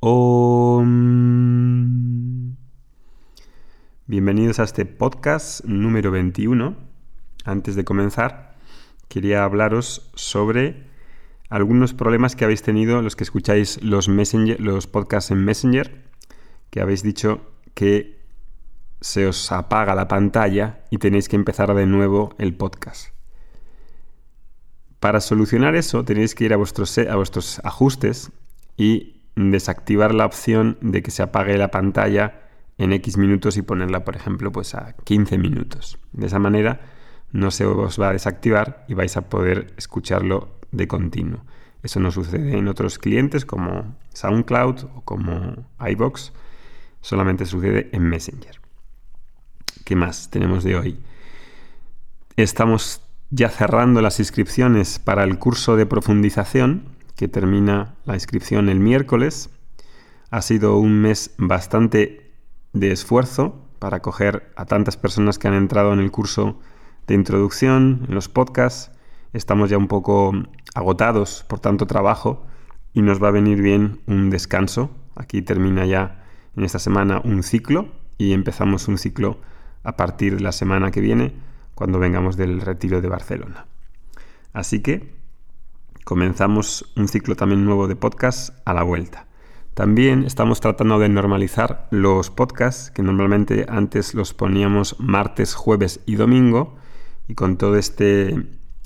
Om. Bienvenidos a este podcast número 21. Antes de comenzar, quería hablaros sobre algunos problemas que habéis tenido los que escucháis los, los podcasts en Messenger, que habéis dicho que se os apaga la pantalla y tenéis que empezar de nuevo el podcast. Para solucionar eso tenéis que ir a vuestros, ajustes y desactivar la opción de que se apague la pantalla en X minutos y ponerla, por ejemplo, pues a 15 minutos. De esa manera no se os va a desactivar y vais a poder escucharlo de continuo. Eso no sucede en otros clientes como SoundCloud o como iBox, solamente sucede en Messenger. ¿Qué más tenemos de hoy? Estamos ya cerrando las inscripciones para el curso de profundización, que termina la inscripción el miércoles. Ha sido un mes bastante de esfuerzo para coger a tantas personas que han entrado en el curso de introducción, en los podcasts. Estamos ya un poco agotados por tanto trabajo y nos va a venir bien un descanso. Aquí termina ya en esta semana un ciclo y empezamos un ciclo a partir de la semana que viene cuando vengamos del retiro de Barcelona. Así que comenzamos un ciclo también nuevo de podcast a la vuelta. También estamos tratando de normalizar los podcasts que normalmente antes los poníamos martes, jueves y domingo y con todo este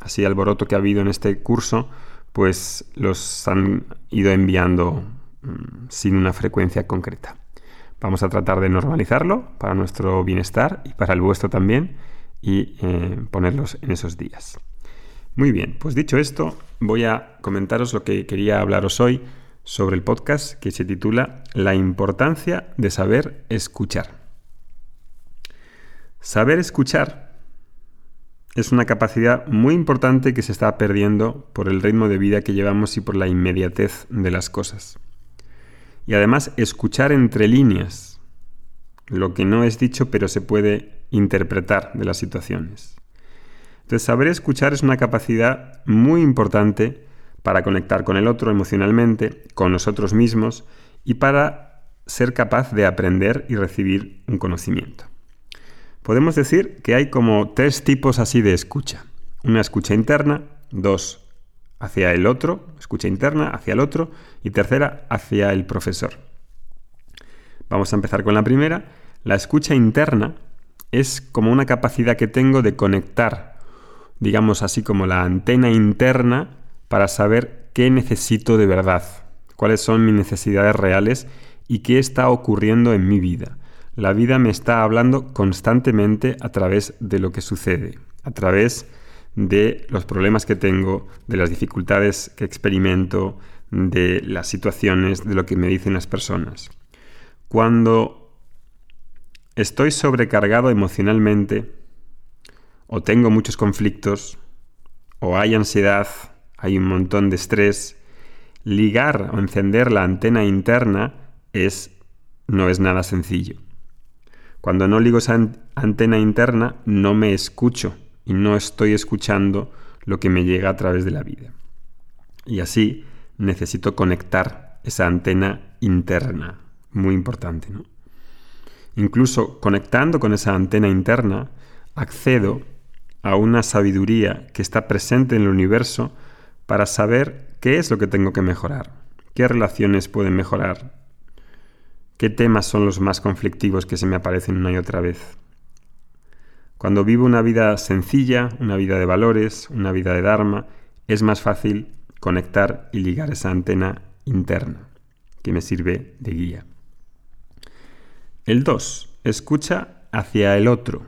así alboroto que ha habido en este curso, pues los han ido enviando mm, sin una frecuencia concreta. Vamos a tratar de normalizarlo para nuestro bienestar y para el vuestro también y eh, ponerlos en esos días. Muy bien, pues dicho esto, voy a comentaros lo que quería hablaros hoy sobre el podcast que se titula La importancia de saber escuchar. Saber escuchar es una capacidad muy importante que se está perdiendo por el ritmo de vida que llevamos y por la inmediatez de las cosas. Y además escuchar entre líneas, lo que no es dicho pero se puede interpretar de las situaciones. Entonces, saber escuchar es una capacidad muy importante para conectar con el otro emocionalmente, con nosotros mismos y para ser capaz de aprender y recibir un conocimiento. Podemos decir que hay como tres tipos así de escucha. Una escucha interna, dos hacia el otro, escucha interna hacia el otro y tercera hacia el profesor. Vamos a empezar con la primera. La escucha interna es como una capacidad que tengo de conectar, digamos así como la antena interna, para saber qué necesito de verdad, cuáles son mis necesidades reales y qué está ocurriendo en mi vida. La vida me está hablando constantemente a través de lo que sucede, a través de los problemas que tengo, de las dificultades que experimento, de las situaciones, de lo que me dicen las personas. Cuando estoy sobrecargado emocionalmente, o tengo muchos conflictos, o hay ansiedad, hay un montón de estrés, ligar o encender la antena interna es no es nada sencillo. Cuando no ligo esa antena interna, no me escucho y no estoy escuchando lo que me llega a través de la vida. Y así necesito conectar esa antena interna, muy importante, ¿no? Incluso conectando con esa antena interna, accedo a una sabiduría que está presente en el universo para saber qué es lo que tengo que mejorar, qué relaciones pueden mejorar, qué temas son los más conflictivos que se me aparecen una y otra vez. Cuando vivo una vida sencilla, una vida de valores, una vida de Dharma, es más fácil conectar y ligar esa antena interna que me sirve de guía. El 2. Escucha hacia el otro.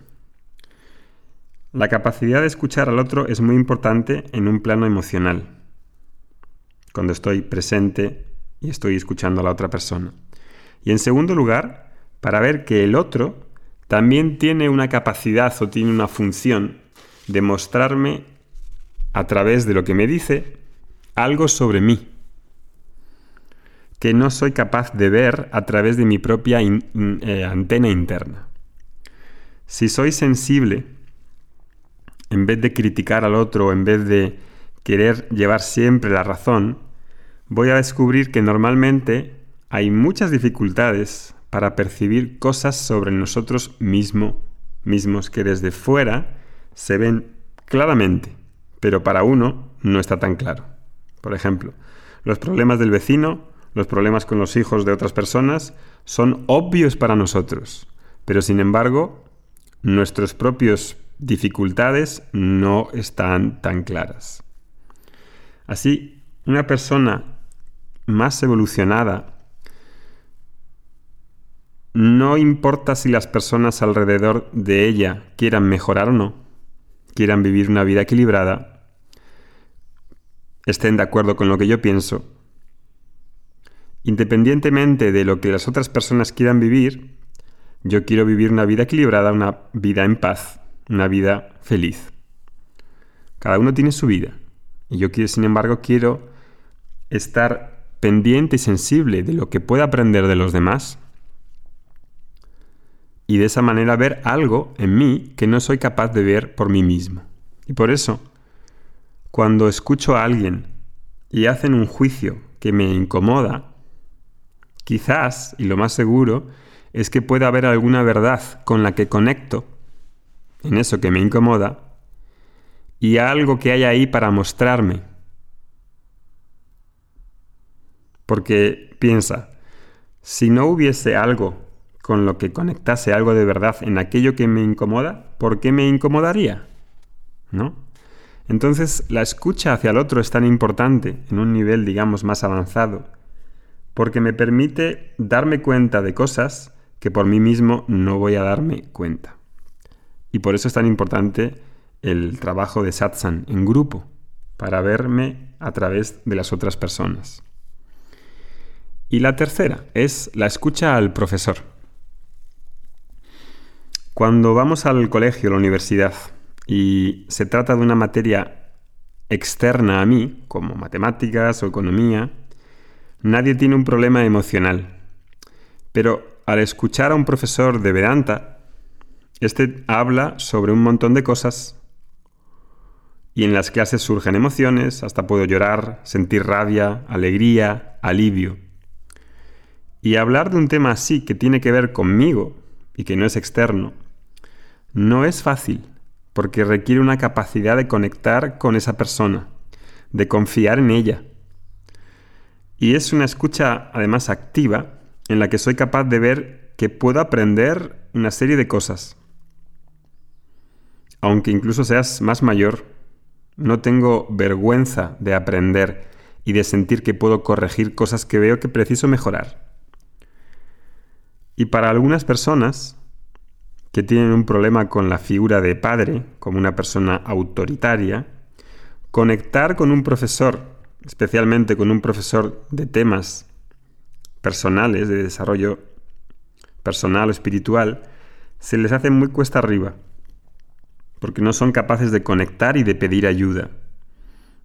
La capacidad de escuchar al otro es muy importante en un plano emocional, cuando estoy presente y estoy escuchando a la otra persona. Y en segundo lugar, para ver que el otro también tiene una capacidad o tiene una función de mostrarme a través de lo que me dice algo sobre mí que no soy capaz de ver a través de mi propia eh, antena interna. Si soy sensible, en vez de criticar al otro, en vez de querer llevar siempre la razón, voy a descubrir que normalmente hay muchas dificultades para percibir cosas sobre nosotros mismo, mismos que desde fuera se ven claramente, pero para uno no está tan claro. Por ejemplo, los problemas del vecino, los problemas con los hijos de otras personas, son obvios para nosotros, pero sin embargo, nuestras propias dificultades no están tan claras. Así, una persona más evolucionada no importa si las personas alrededor de ella quieran mejorar o no, quieran vivir una vida equilibrada, estén de acuerdo con lo que yo pienso, independientemente de lo que las otras personas quieran vivir, yo quiero vivir una vida equilibrada, una vida en paz, una vida feliz. Cada uno tiene su vida. Y yo, quiero, sin embargo, quiero estar pendiente y sensible de lo que pueda aprender de los demás y de esa manera ver algo en mí que no soy capaz de ver por mí mismo. Y por eso, cuando escucho a alguien y hacen un juicio que me incomoda, quizás, y lo más seguro, es que pueda haber alguna verdad con la que conecto en eso que me incomoda y algo que hay ahí para mostrarme. Porque piensa, si no hubiese algo con lo que conectase algo de verdad en aquello que me incomoda, ¿por qué me incomodaría? ¿No? Entonces, la escucha hacia el otro es tan importante en un nivel, digamos, más avanzado, porque me permite darme cuenta de cosas que por mí mismo no voy a darme cuenta. Y por eso es tan importante el trabajo de satsang en grupo, para verme a través de las otras personas. Y la tercera es la escucha al profesor. Cuando vamos al colegio, la universidad, y se trata de una materia externa a mí, como matemáticas o economía, nadie tiene un problema emocional. Pero al escuchar a un profesor de Vedanta, este habla sobre un montón de cosas y en las clases surgen emociones, hasta puedo llorar, sentir rabia, alegría, alivio. Y hablar de un tema así que tiene que ver conmigo y que no es externo, no es fácil, porque requiere una capacidad de conectar con esa persona, de confiar en ella. Y es una escucha además activa en la que soy capaz de ver que puedo aprender una serie de cosas. Aunque incluso seas más mayor, no tengo vergüenza de aprender y de sentir que puedo corregir cosas que veo que preciso mejorar. Y para algunas personas, que tienen un problema con la figura de padre, como una persona autoritaria, conectar con un profesor, especialmente con un profesor de temas personales, de desarrollo personal o espiritual, se les hace muy cuesta arriba, porque no son capaces de conectar y de pedir ayuda,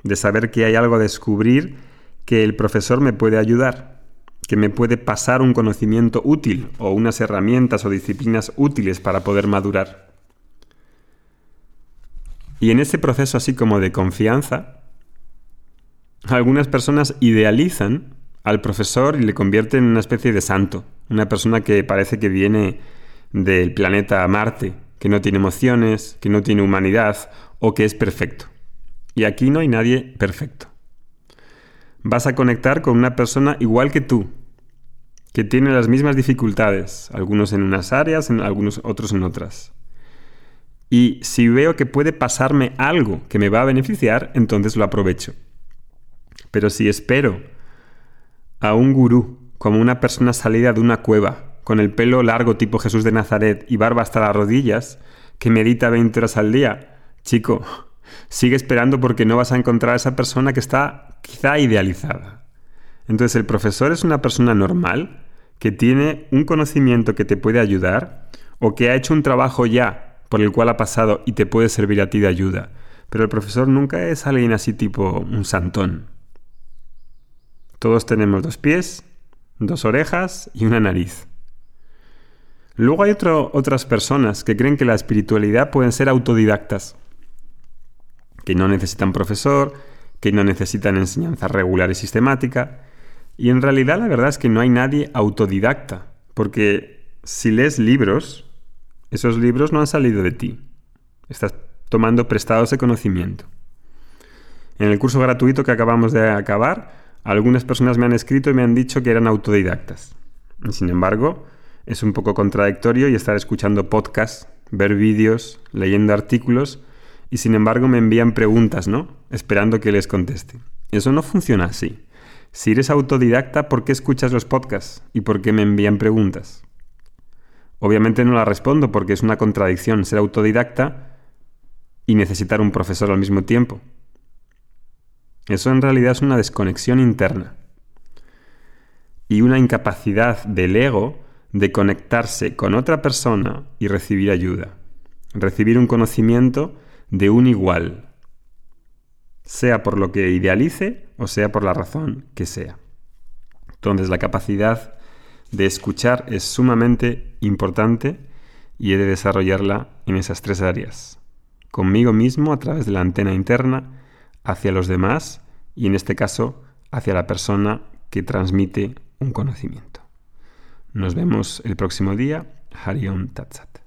de saber que hay algo a descubrir que el profesor me puede ayudar que me puede pasar un conocimiento útil o unas herramientas o disciplinas útiles para poder madurar. Y en ese proceso así como de confianza, algunas personas idealizan al profesor y le convierten en una especie de santo, una persona que parece que viene del planeta Marte, que no tiene emociones, que no tiene humanidad o que es perfecto. Y aquí no hay nadie perfecto vas a conectar con una persona igual que tú, que tiene las mismas dificultades, algunos en unas áreas, en algunos otros en otras. Y si veo que puede pasarme algo que me va a beneficiar, entonces lo aprovecho. Pero si espero a un gurú como una persona salida de una cueva, con el pelo largo tipo Jesús de Nazaret y barba hasta las rodillas, que medita 20 horas al día, chico, sigue esperando porque no vas a encontrar a esa persona que está quizá idealizada. Entonces el profesor es una persona normal que tiene un conocimiento que te puede ayudar o que ha hecho un trabajo ya por el cual ha pasado y te puede servir a ti de ayuda. Pero el profesor nunca es alguien así tipo un santón. Todos tenemos dos pies, dos orejas y una nariz. Luego hay otras personas que creen que la espiritualidad pueden ser autodidactas, que no necesitan profesor, que no necesitan enseñanza regular y sistemática. Y en realidad la verdad es que no hay nadie autodidacta, porque si lees libros, esos libros no han salido de ti. Estás tomando prestados de conocimiento. En el curso gratuito que acabamos de acabar, algunas personas me han escrito y me han dicho que eran autodidactas. Sin embargo, es un poco contradictorio y estar escuchando podcasts, ver vídeos, leyendo artículos y sin embargo me envían preguntas, ¿no? Esperando que les conteste. Eso no funciona así. Si eres autodidacta, ¿por qué escuchas los podcasts? ¿Y por qué me envían preguntas? Obviamente no la respondo porque es una contradicción ser autodidacta y necesitar un profesor al mismo tiempo. Eso en realidad es una desconexión interna y una incapacidad del ego de conectarse con otra persona y recibir ayuda, recibir un conocimiento de un igual, sea por lo que idealice o sea por la razón que sea. Entonces la capacidad de escuchar es sumamente importante y he de desarrollarla en esas tres áreas. Conmigo mismo a través de la antena interna, hacia los demás y en este caso hacia la persona que transmite un conocimiento. Nos vemos el próximo día. Harion Tatsat.